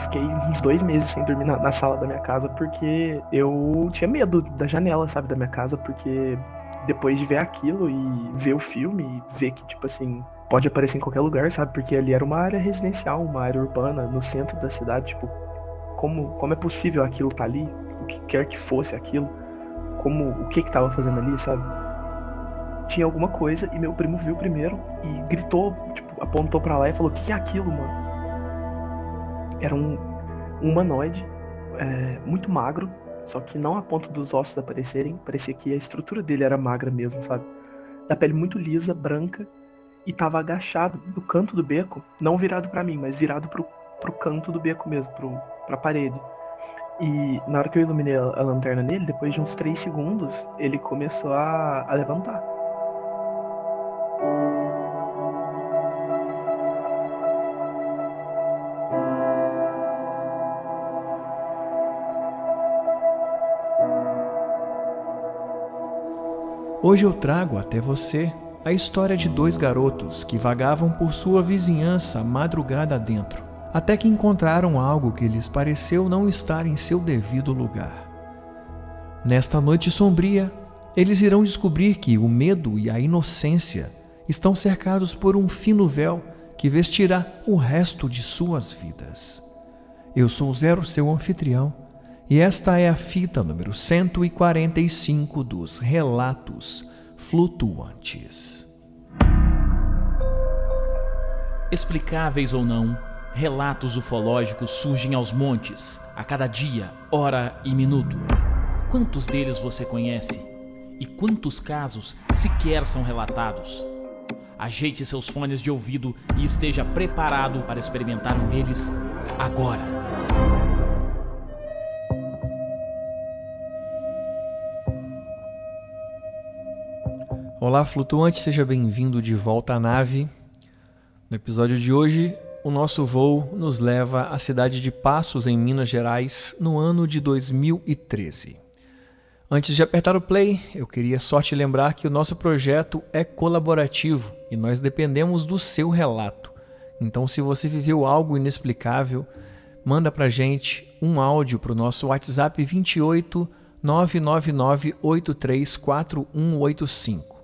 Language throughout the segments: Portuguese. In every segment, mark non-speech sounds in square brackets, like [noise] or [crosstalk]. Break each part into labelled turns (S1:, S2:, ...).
S1: fiquei uns dois meses sem dormir na, na, sala da minha casa porque eu tinha medo da janela, sabe, da minha casa, porque depois de ver aquilo e ver o filme e ver que, tipo assim, pode aparecer em qualquer lugar, sabe, porque ali era uma área residencial, uma área urbana, no centro da cidade, tipo, como, como é possível aquilo tá ali, o que quer que fosse aquilo, como, o que que tava fazendo ali, sabe? Tinha alguma coisa e meu primo viu primeiro e gritou, tipo, apontou para lá e falou: "O que é aquilo, mano?" Era um, um humanoide é, muito magro, só que não a ponto dos ossos aparecerem, parecia que a estrutura dele era magra mesmo, sabe? Da pele muito lisa, branca, e tava agachado no canto do beco, não virado para mim, mas virado pro, pro canto do beco mesmo, pro, pra parede. E na hora que eu iluminei a, a lanterna nele, depois de uns 3 segundos, ele começou a, a levantar.
S2: Hoje eu trago até você a história de dois garotos que vagavam por sua vizinhança madrugada adentro, até que encontraram algo que lhes pareceu não estar em seu devido lugar. Nesta noite sombria, eles irão descobrir que o medo e a inocência estão cercados por um fino véu que vestirá o resto de suas vidas. Eu sou Zero, seu anfitrião e esta é a fita número 145 dos Relatos Flutuantes.
S3: Explicáveis ou não, relatos ufológicos surgem aos montes, a cada dia, hora e minuto. Quantos deles você conhece? E quantos casos sequer são relatados? Ajeite seus fones de ouvido e esteja preparado para experimentar um deles agora.
S2: Olá, flutuante, seja bem-vindo de volta à nave. No episódio de hoje, o nosso voo nos leva à cidade de Passos, em Minas Gerais, no ano de 2013. Antes de apertar o play, eu queria só te lembrar que o nosso projeto é colaborativo e nós dependemos do seu relato. Então, se você viveu algo inexplicável, manda pra gente um áudio para o nosso WhatsApp 28 999 834185.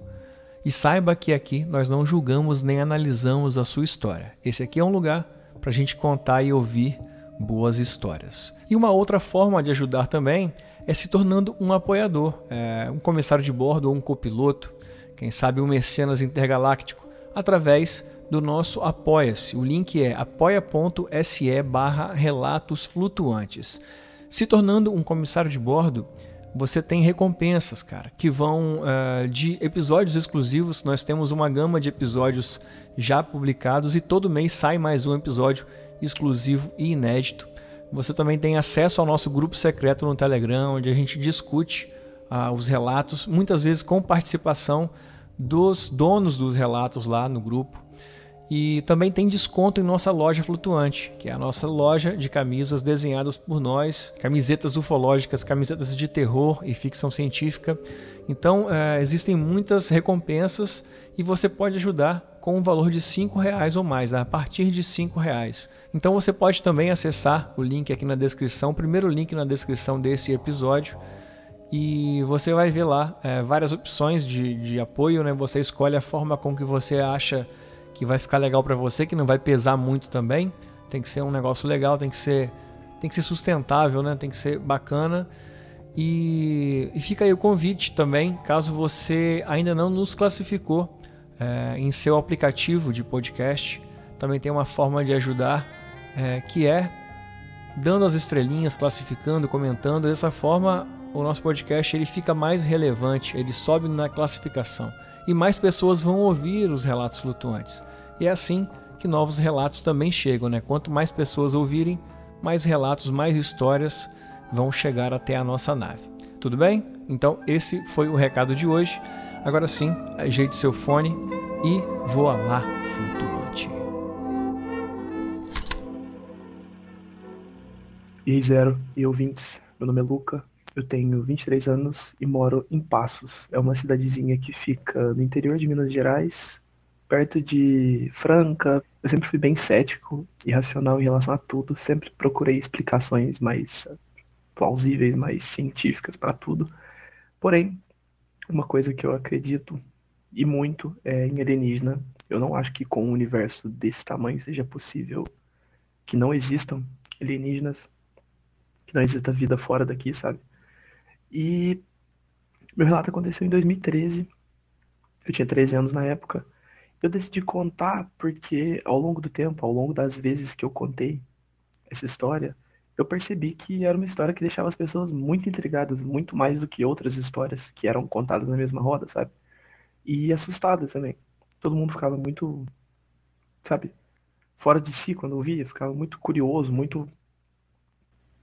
S2: E saiba que aqui nós não julgamos nem analisamos a sua história. Esse aqui é um lugar para a gente contar e ouvir boas histórias. E uma outra forma de ajudar também é se tornando um apoiador, é, um comissário de bordo ou um copiloto, quem sabe um mecenas intergaláctico, através do nosso Apoia-se. O link é apoia.se barra relatos flutuantes. Se tornando um comissário de bordo, você tem recompensas, cara, que vão uh, de episódios exclusivos. Nós temos uma gama de episódios já publicados e todo mês sai mais um episódio exclusivo e inédito. Você também tem acesso ao nosso grupo secreto no Telegram, onde a gente discute uh, os relatos, muitas vezes com participação dos donos dos relatos lá no grupo. E também tem desconto em nossa loja flutuante, que é a nossa loja de camisas desenhadas por nós, camisetas ufológicas, camisetas de terror e ficção científica. Então é, existem muitas recompensas e você pode ajudar com um valor de cinco reais ou mais, a partir de cinco reais. Então você pode também acessar o link aqui na descrição, o primeiro link na descrição desse episódio e você vai ver lá é, várias opções de, de apoio, né? Você escolhe a forma com que você acha que vai ficar legal para você, que não vai pesar muito também. Tem que ser um negócio legal, tem que ser, tem que ser sustentável, né? Tem que ser bacana. E, e fica aí o convite também, caso você ainda não nos classificou é, em seu aplicativo de podcast, também tem uma forma de ajudar é, que é dando as estrelinhas, classificando, comentando. Dessa forma, o nosso podcast ele fica mais relevante, ele sobe na classificação e mais pessoas vão ouvir os relatos flutuantes. E é assim que novos relatos também chegam, né? Quanto mais pessoas ouvirem, mais relatos, mais histórias vão chegar até a nossa nave. Tudo bem? Então esse foi o recado de hoje. Agora sim, ajeite seu fone e voa lá, flutuante.
S1: E Zero e ouvintes, meu nome é Luca, eu tenho 23 anos e moro em Passos. É uma cidadezinha que fica no interior de Minas Gerais, perto de Franca, eu sempre fui bem cético e racional em relação a tudo. Sempre procurei explicações mais plausíveis, mais científicas para tudo. Porém, uma coisa que eu acredito e muito é em alienígena. Eu não acho que com um universo desse tamanho seja possível que não existam alienígenas, que não exista vida fora daqui, sabe? E meu relato aconteceu em 2013. Eu tinha 13 anos na época. Eu decidi contar porque ao longo do tempo, ao longo das vezes que eu contei essa história, eu percebi que era uma história que deixava as pessoas muito intrigadas, muito mais do que outras histórias que eram contadas na mesma roda, sabe? E assustadas também. Todo mundo ficava muito, sabe, fora de si quando ouvia, ficava muito curioso, muito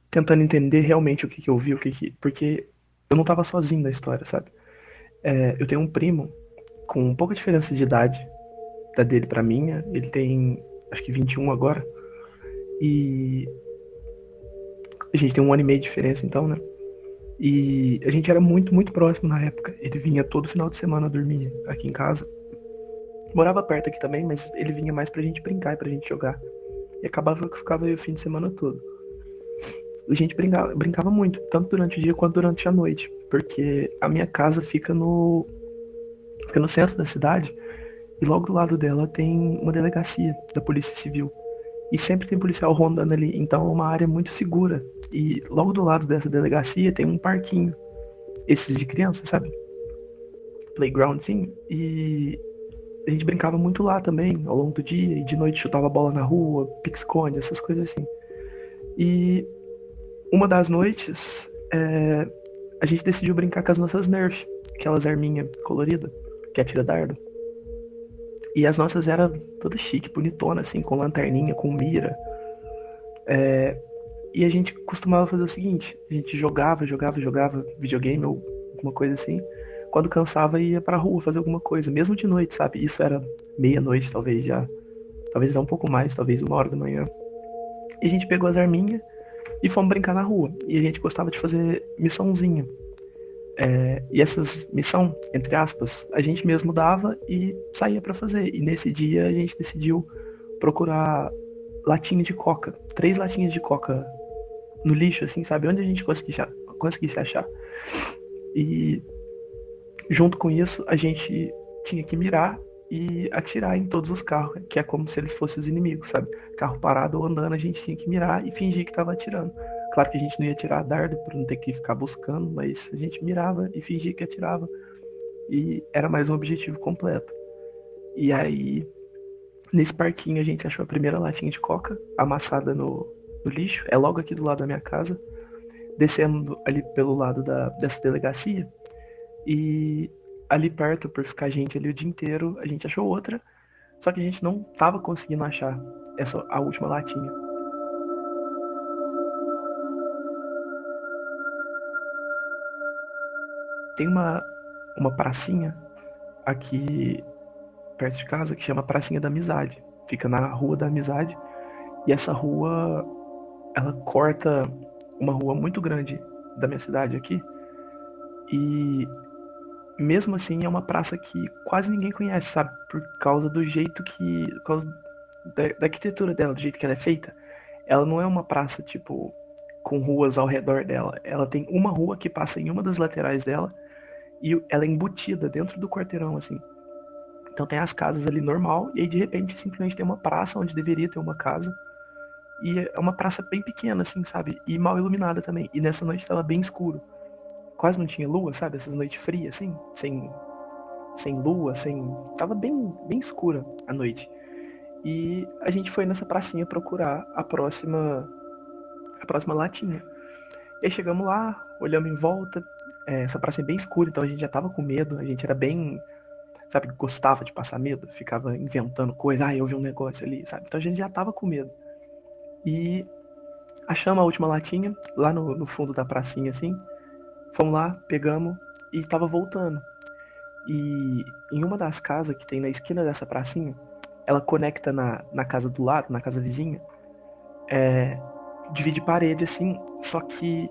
S1: tentando entender realmente o que, que eu vi, o que, que porque eu não estava sozinho na história, sabe? É, eu tenho um primo com pouca diferença de idade da dele para minha, ele tem acho que 21 agora. E a gente tem um ano e meio de diferença, então, né? E a gente era muito, muito próximo na época. Ele vinha todo final de semana dormir aqui em casa. Morava perto aqui também, mas ele vinha mais pra gente brincar e pra gente jogar. E acabava que ficava aí o fim de semana todo. A gente brincava, brincava muito, tanto durante o dia quanto durante a noite. Porque a minha casa fica no. fica no centro da cidade. E logo do lado dela tem uma delegacia da Polícia Civil. E sempre tem policial rondando ali. Então é uma área muito segura. E logo do lado dessa delegacia tem um parquinho. Esses de criança, sabe? Playgroundzinho. E a gente brincava muito lá também, ao longo do dia. E de noite chutava bola na rua, pique-esconde, essas coisas assim. E uma das noites, é, a gente decidiu brincar com as nossas Nerf. Aquelas arminhas coloridas, que atira dardo. E as nossas eram todas chique, bonitona, assim, com lanterninha, com mira. É, e a gente costumava fazer o seguinte: a gente jogava, jogava, jogava videogame ou alguma coisa assim. Quando cansava, ia pra rua fazer alguma coisa, mesmo de noite, sabe? Isso era meia-noite, talvez já. Talvez já um pouco mais, talvez uma hora da manhã. E a gente pegou as arminhas e fomos brincar na rua. E a gente gostava de fazer missãozinha. É, e essas missão, entre aspas, a gente mesmo dava e saía para fazer. E nesse dia a gente decidiu procurar latinha de coca, três latinhas de coca no lixo, assim, sabe? Onde a gente conseguisse, conseguisse achar. E junto com isso a gente tinha que mirar e atirar em todos os carros, que é como se eles fossem os inimigos, sabe? Carro parado ou andando, a gente tinha que mirar e fingir que estava atirando. Claro que a gente não ia tirar dardo para não ter que ficar buscando, mas a gente mirava e fingia que atirava. E era mais um objetivo completo. E aí, nesse parquinho, a gente achou a primeira latinha de coca amassada no, no lixo. É logo aqui do lado da minha casa. Descendo ali pelo lado da, dessa delegacia. E ali perto, por ficar gente ali o dia inteiro, a gente achou outra. Só que a gente não tava conseguindo achar essa a última latinha. Tem uma, uma pracinha aqui perto de casa que chama Pracinha da Amizade. Fica na Rua da Amizade. E essa rua, ela corta uma rua muito grande da minha cidade aqui. E mesmo assim é uma praça que quase ninguém conhece, sabe? Por causa do jeito que. Por causa da, da arquitetura dela, do jeito que ela é feita. Ela não é uma praça, tipo, com ruas ao redor dela. Ela tem uma rua que passa em uma das laterais dela e ela é embutida dentro do quarteirão, assim. Então tem as casas ali normal, e aí de repente simplesmente tem uma praça onde deveria ter uma casa. E é uma praça bem pequena, assim, sabe? E mal iluminada também. E nessa noite tava bem escuro. Quase não tinha lua, sabe? Essas noites frias, assim, sem, sem lua, sem. Tava bem, bem escura a noite. E a gente foi nessa pracinha procurar a próxima. a próxima latinha. E aí chegamos lá, olhamos em volta, é, essa praça é bem escura, então a gente já tava com medo, a gente era bem, sabe, gostava de passar medo, ficava inventando coisa, ah, eu vi um negócio ali, sabe? Então a gente já tava com medo. E achamos a última latinha, lá no, no fundo da pracinha, assim, fomos lá, pegamos e tava voltando. E em uma das casas que tem na esquina dessa pracinha, ela conecta na, na casa do lado, na casa vizinha, é, divide parede assim, só que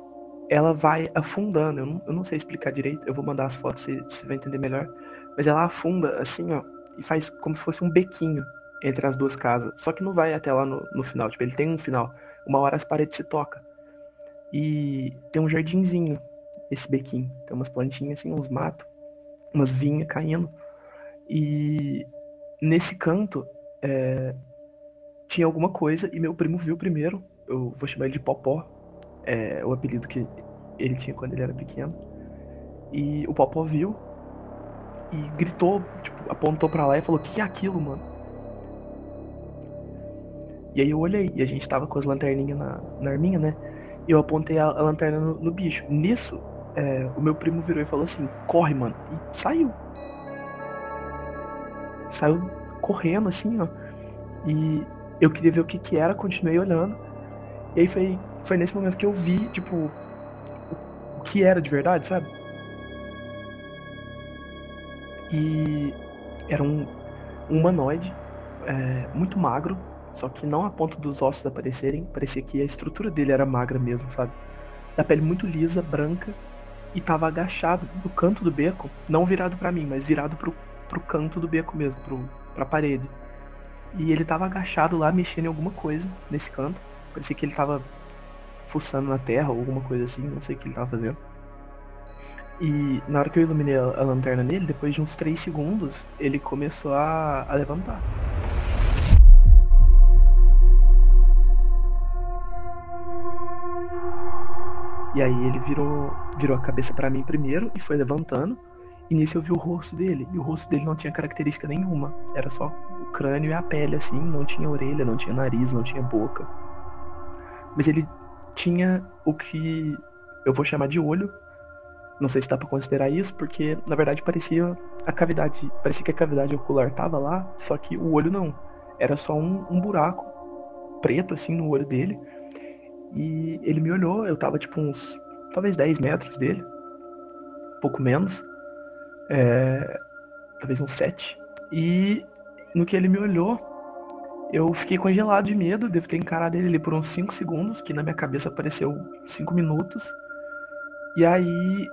S1: ela vai afundando. Eu não, eu não sei explicar direito, eu vou mandar as fotos, você, você vai entender melhor. Mas ela afunda, assim, ó, e faz como se fosse um bequinho entre as duas casas. Só que não vai até lá no, no final. Tipo, ele tem um final. Uma hora as paredes se tocam. E tem um jardinzinho, esse bequinho. Tem umas plantinhas assim, uns matos, umas vinhas caindo. E nesse canto é, tinha alguma coisa e meu primo viu primeiro. Eu vou chamar ele de Popó. É o apelido que ele tinha quando ele era pequeno. E o Popó viu e gritou, tipo, apontou para lá e falou: "Que é aquilo, mano?" E aí eu olhei e a gente tava com as lanterninhas na, na arminha, né? E eu apontei a, a lanterna no, no, bicho. Nisso, é, o meu primo virou e falou assim: "Corre, mano!" E saiu. Saiu correndo assim, ó. E eu queria ver o que que era, continuei olhando. E aí foi, foi nesse momento que eu vi, tipo, o, que era de verdade, sabe? E era um, um humanoide é, muito magro, só que não a ponto dos ossos aparecerem, parecia que a estrutura dele era magra mesmo, sabe? Da pele muito lisa, branca, e tava agachado no canto do beco, não virado para mim, mas virado pro, pro canto do beco mesmo, pro, pra parede. E ele tava agachado lá, mexendo em alguma coisa nesse canto. Parecia que ele tava fuçando na terra ou alguma coisa assim, não sei o que ele tava fazendo. E na hora que eu iluminei a, a lanterna nele, depois de uns 3 segundos, ele começou a, a levantar. E aí ele virou, virou a cabeça para mim primeiro e foi levantando. E nisso eu vi o rosto dele. E o rosto dele não tinha característica nenhuma. Era só o crânio e a pele, assim. Não tinha orelha, não tinha nariz, não tinha boca. Mas ele tinha o que eu vou chamar de olho. Não sei se dá pra considerar isso, porque na verdade parecia a cavidade. Parecia que a cavidade ocular tava lá, só que o olho não. Era só um, um buraco preto, assim, no olho dele e ele me olhou, eu tava tipo uns, talvez 10 metros dele, pouco menos, é, talvez uns 7. E no que ele me olhou, eu fiquei congelado de medo, devo ter encarado ele ali por uns 5 segundos, que na minha cabeça pareceu 5 minutos. E aí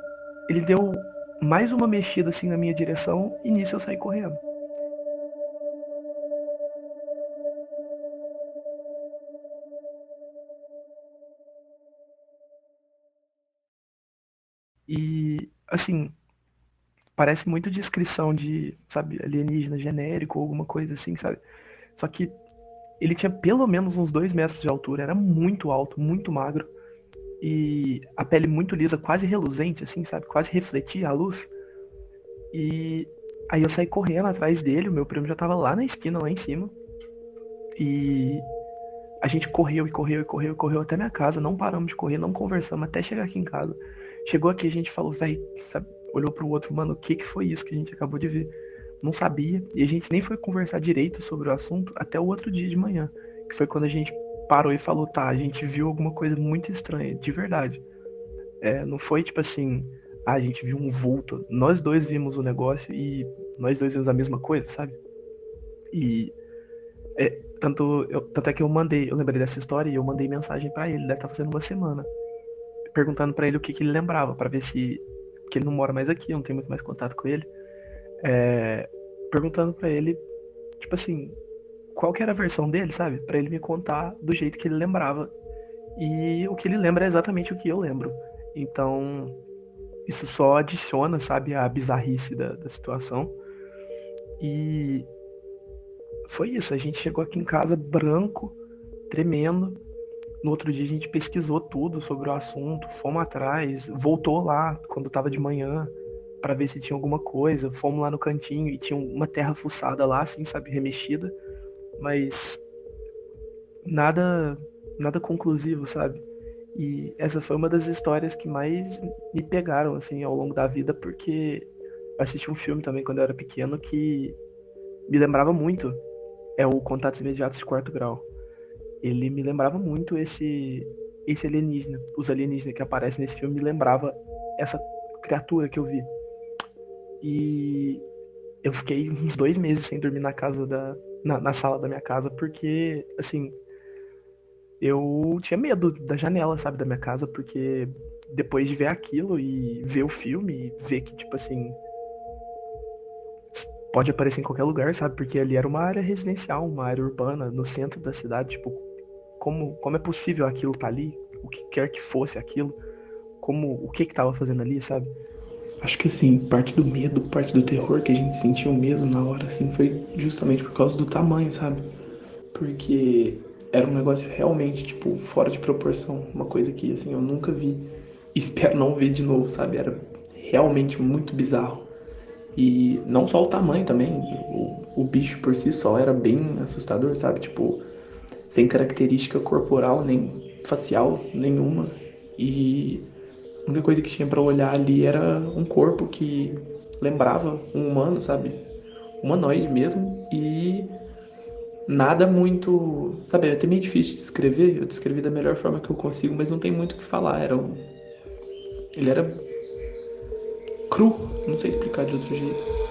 S1: ele deu mais uma mexida assim na minha direção e nisso eu saí correndo. Assim, parece muito descrição de, sabe, alienígena genérico ou alguma coisa assim, sabe? Só que ele tinha pelo menos uns dois metros de altura, era muito alto, muito magro. E a pele muito lisa, quase reluzente, assim, sabe? Quase refletia a luz. E aí eu saí correndo atrás dele, o meu primo já tava lá na esquina, lá em cima. E a gente correu e correu e correu e correu até minha casa, não paramos de correr, não conversamos até chegar aqui em casa. Chegou aqui, a gente falou, velho, olhou pro outro, mano, o que que foi isso que a gente acabou de ver? Não sabia. E a gente nem foi conversar direito sobre o assunto até o outro dia de manhã, que foi quando a gente parou e falou, tá, a gente viu alguma coisa muito estranha, de verdade. É, não foi tipo assim, ah, a gente viu um vulto. Nós dois vimos o negócio e nós dois vimos a mesma coisa, sabe? E é, tanto, eu, tanto é que eu mandei, eu lembrei dessa história e eu mandei mensagem para ele, deve estar tá fazendo uma semana perguntando para ele o que, que ele lembrava, para ver se. Porque ele não mora mais aqui, eu não tenho muito mais contato com ele. É, perguntando para ele, tipo assim, qual que era a versão dele, sabe? para ele me contar do jeito que ele lembrava. E o que ele lembra é exatamente o que eu lembro. Então, isso só adiciona, sabe, a bizarrice da, da situação. E foi isso. A gente chegou aqui em casa branco, tremendo. No outro dia a gente pesquisou tudo sobre o assunto, fomos atrás, voltou lá quando estava de manhã para ver se tinha alguma coisa, fomos lá no cantinho e tinha uma terra fuçada lá, assim, sabe, remexida, mas nada nada conclusivo, sabe? E essa foi uma das histórias que mais me pegaram assim ao longo da vida, porque eu assisti um filme também quando eu era pequeno que me lembrava muito. É o Contatos Imediatos de Quarto Grau ele me lembrava muito esse esse alienígena. Os alienígenas que aparecem nesse filme me lembrava essa criatura que eu vi. E eu fiquei uns dois meses sem dormir na casa da na, na sala da minha casa porque assim eu tinha medo da janela, sabe, da minha casa, porque depois de ver aquilo e ver o filme e ver que, tipo assim, pode aparecer em qualquer lugar, sabe? Porque ali era uma área residencial, uma área urbana, no centro da cidade, tipo, como, como é possível aquilo tá ali? O que quer que fosse aquilo? Como, o que que fazendo ali, sabe?
S4: Acho que assim, parte do medo, parte do terror que a gente sentiu mesmo na hora, assim, foi justamente por causa do tamanho, sabe? Porque era um negócio realmente, tipo, fora de proporção. Uma coisa que, assim, eu nunca vi. [laughs] Espero não ver de novo, sabe? Era realmente muito bizarro. E não só o tamanho também, o, o bicho por si só era bem assustador, sabe? Tipo, sem característica corporal nem facial nenhuma. E a única coisa que tinha para olhar ali era um corpo que lembrava um humano, sabe? Humanoide mesmo. E nada muito. Sabe, é até meio difícil de descrever. Eu descrevi da melhor forma que eu consigo, mas não tem muito o que falar. Era um. Ele era cru, não sei explicar de outro jeito.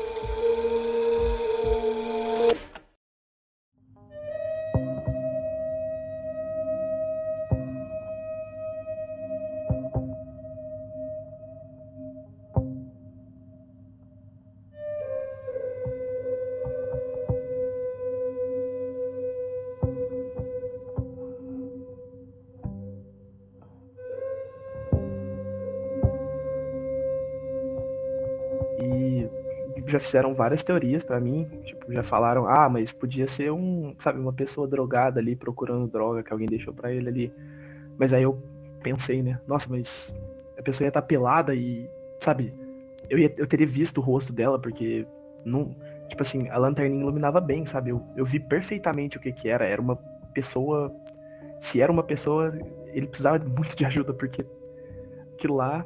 S1: Já fizeram várias teorias para mim, tipo, já falaram, ah, mas podia ser um, sabe, uma pessoa drogada ali procurando droga que alguém deixou para ele ali. Mas aí eu pensei, né, nossa, mas a pessoa ia estar tá pelada e, sabe, eu, ia, eu teria visto o rosto dela, porque não, tipo assim, a lanterninha iluminava bem, sabe? Eu, eu vi perfeitamente o que que era, era uma pessoa, se era uma pessoa, ele precisava muito de ajuda, porque aquilo lá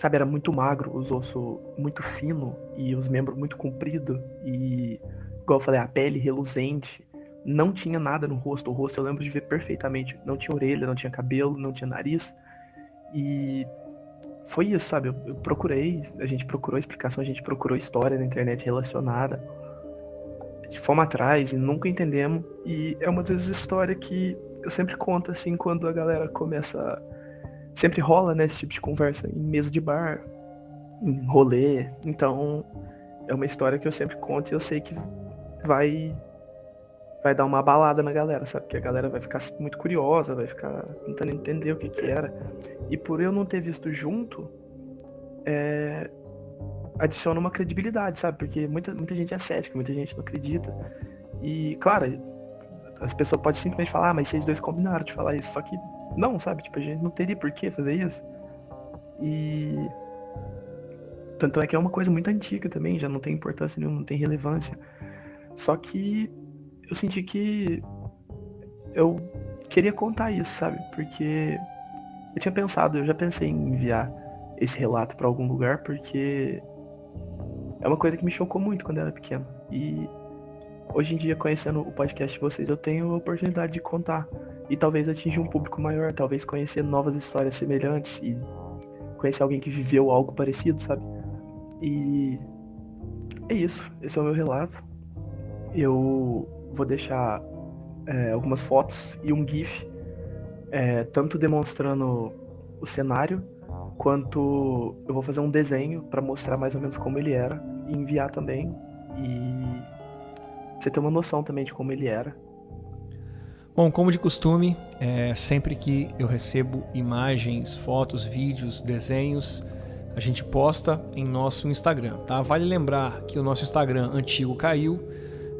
S1: sabe, era muito magro, os ossos muito fino e os membros muito compridos e, igual eu falei, a pele reluzente. Não tinha nada no rosto. O rosto eu lembro de ver perfeitamente. Não tinha orelha, não tinha cabelo, não tinha nariz. E foi isso, sabe? Eu, eu procurei, a gente procurou explicação, a gente procurou história na internet relacionada. Fomos atrás e nunca entendemos. E é uma das histórias que eu sempre conto, assim, quando a galera começa sempre rola, né, esse tipo de conversa em mesa de bar, em rolê. Então, é uma história que eu sempre conto e eu sei que vai vai dar uma balada na galera, sabe? Que a galera vai ficar muito curiosa, vai ficar tentando entender o que que era. E por eu não ter visto junto, é, adiciona uma credibilidade, sabe? Porque muita, muita gente é cética, muita gente não acredita. E, claro, as pessoas podem simplesmente falar, ah, mas vocês dois combinaram de falar isso. Só que não, sabe? Tipo, a gente não teria por que fazer isso. E. Tanto é que é uma coisa muito antiga também, já não tem importância nenhuma, não tem relevância. Só que eu senti que eu queria contar isso, sabe? Porque eu tinha pensado, eu já pensei em enviar esse relato para algum lugar, porque é uma coisa que me chocou muito quando eu era pequeno. E hoje em dia, conhecendo o podcast de vocês, eu tenho a oportunidade de contar e talvez atingir um público maior, talvez conhecer novas histórias semelhantes e conhecer alguém que viveu algo parecido, sabe? E é isso, esse é o meu relato. Eu vou deixar é, algumas fotos e um GIF, é, tanto demonstrando o cenário, quanto eu vou fazer um desenho para mostrar mais ou menos como ele era e enviar também. E você ter uma noção também de como ele era.
S2: Bom, como de costume, é, sempre que eu recebo imagens, fotos, vídeos, desenhos, a gente posta em nosso Instagram, tá? Vale lembrar que o nosso Instagram antigo caiu.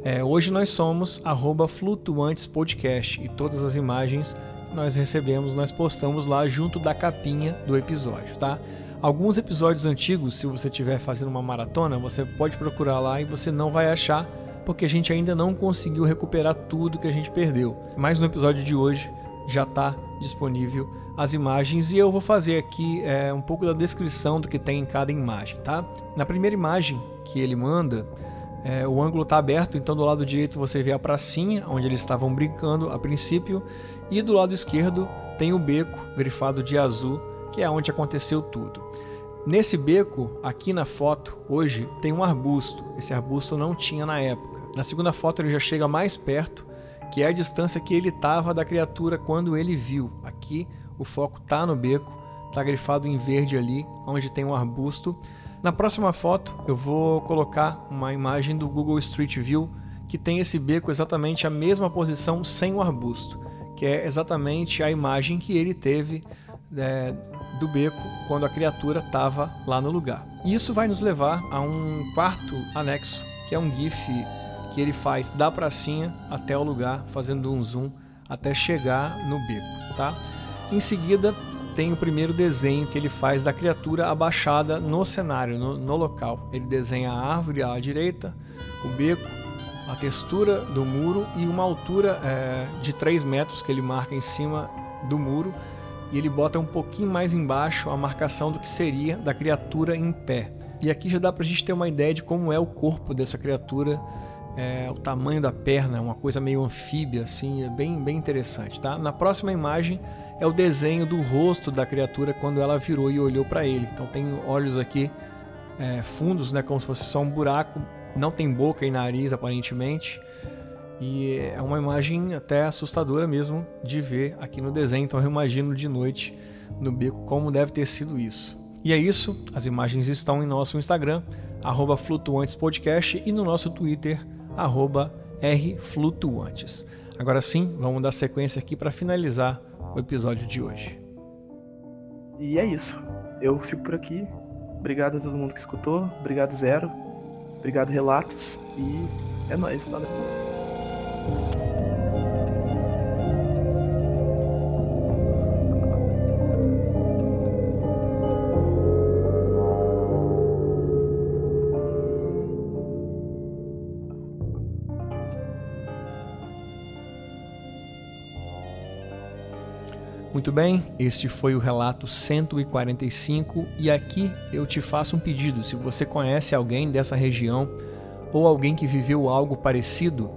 S2: É, hoje nós somos @flutuantespodcast e todas as imagens nós recebemos, nós postamos lá junto da capinha do episódio, tá? Alguns episódios antigos, se você estiver fazendo uma maratona, você pode procurar lá e você não vai achar porque a gente ainda não conseguiu recuperar tudo que a gente perdeu. Mas no episódio de hoje já está disponível as imagens e eu vou fazer aqui é, um pouco da descrição do que tem em cada imagem, tá? Na primeira imagem que ele manda, é, o ângulo está aberto, então do lado direito você vê a pracinha onde eles estavam brincando a princípio e do lado esquerdo tem o beco grifado de azul, que é onde aconteceu tudo. Nesse beco, aqui na foto, hoje, tem um arbusto. Esse arbusto não tinha na época. Na segunda foto, ele já chega mais perto, que é a distância que ele estava da criatura quando ele viu. Aqui, o foco está no beco, está grifado em verde ali, onde tem um arbusto. Na próxima foto eu vou colocar uma imagem do Google Street View que tem esse beco exatamente a mesma posição sem o arbusto, que é exatamente a imagem que ele teve é, do beco quando a criatura estava lá no lugar. E isso vai nos levar a um quarto anexo, que é um GIF que ele faz da pracinha até o lugar, fazendo um zoom até chegar no beco, tá? Em seguida, tem o primeiro desenho que ele faz da criatura abaixada no cenário, no, no local. Ele desenha a árvore à direita, o beco, a textura do muro e uma altura é, de 3 metros que ele marca em cima do muro e ele bota um pouquinho mais embaixo a marcação do que seria da criatura em pé. E aqui já dá para a gente ter uma ideia de como é o corpo dessa criatura é, o tamanho da perna, uma coisa meio anfíbia, assim, é bem, bem interessante. Tá? Na próxima imagem é o desenho do rosto da criatura quando ela virou e olhou para ele. Então tem olhos aqui é, fundos, né, como se fosse só um buraco, não tem boca e nariz aparentemente. E é uma imagem até assustadora mesmo de ver aqui no desenho. Então eu imagino de noite no beco como deve ter sido isso. E é isso, as imagens estão em nosso Instagram, flutuantespodcast e no nosso Twitter, arroba rflutuantes. Agora sim, vamos dar sequência aqui para finalizar o episódio de hoje.
S1: E é isso. Eu fico por aqui. Obrigado a todo mundo que escutou. Obrigado, Zero. Obrigado, Relatos. E é nóis. Valeu.
S2: Muito bem, este foi o relato 145 e aqui eu te faço um pedido. Se você conhece alguém dessa região ou alguém que viveu algo parecido,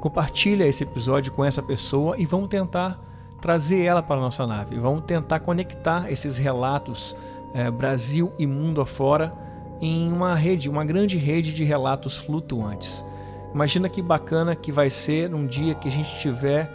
S2: compartilha esse episódio com essa pessoa e vamos tentar trazer ela para a nossa nave. Vamos tentar conectar esses relatos é, Brasil e mundo afora em uma rede, uma grande rede de relatos flutuantes. Imagina que bacana que vai ser um dia que a gente tiver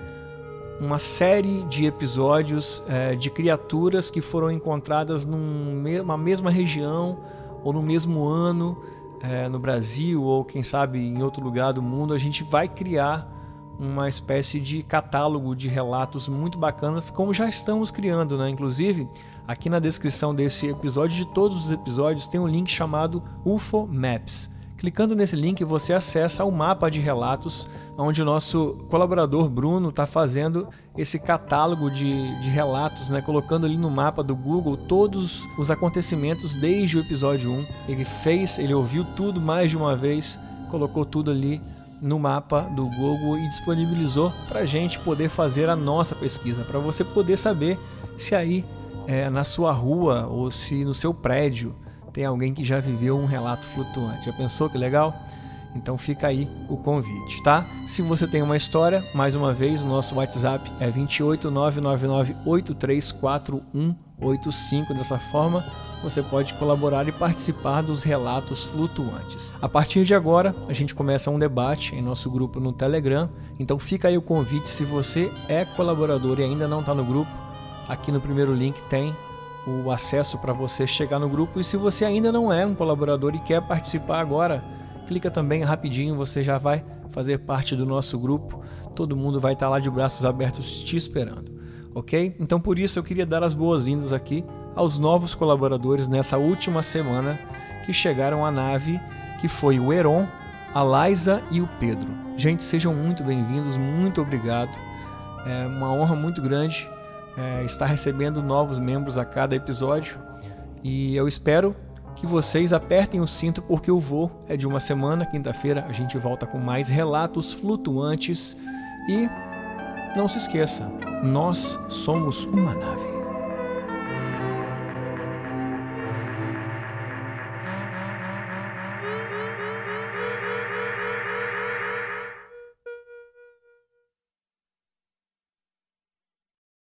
S2: uma série de episódios é, de criaturas que foram encontradas numa mesma região ou no mesmo ano é, no Brasil ou quem sabe em outro lugar do mundo. A gente vai criar uma espécie de catálogo de relatos muito bacanas, como já estamos criando, né? Inclusive, aqui na descrição desse episódio, de todos os episódios, tem um link chamado UFO Maps. Clicando nesse link, você acessa o mapa de relatos onde o nosso colaborador Bruno está fazendo esse catálogo de, de relatos, né? colocando ali no mapa do Google todos os acontecimentos desde o episódio 1. Ele fez, ele ouviu tudo mais de uma vez, colocou tudo ali no mapa do Google e disponibilizou para a gente poder fazer a nossa pesquisa, para você poder saber se aí é, na sua rua ou se no seu prédio tem alguém que já viveu um relato flutuante. Já pensou que legal? Então fica aí o convite, tá? Se você tem uma história, mais uma vez, o nosso WhatsApp é 28999834185. Dessa forma, você pode colaborar e participar dos relatos flutuantes. A partir de agora, a gente começa um debate em nosso grupo no Telegram. Então fica aí o convite, se você é colaborador e ainda não está no grupo, aqui no primeiro link tem o acesso para você chegar no grupo. E se você ainda não é um colaborador e quer participar agora, clica também rapidinho, você já vai fazer parte do nosso grupo. Todo mundo vai estar lá de braços abertos te esperando, ok? Então por isso eu queria dar as boas-vindas aqui aos novos colaboradores nessa última semana que chegaram à nave, que foi o Heron, a Liza e o Pedro. Gente, sejam muito bem-vindos, muito obrigado. É uma honra muito grande é, estar recebendo novos membros a cada episódio e eu espero que vocês apertem o cinto porque o voo é de uma semana. Quinta-feira a gente volta com mais relatos flutuantes. E não se esqueça, nós somos uma nave.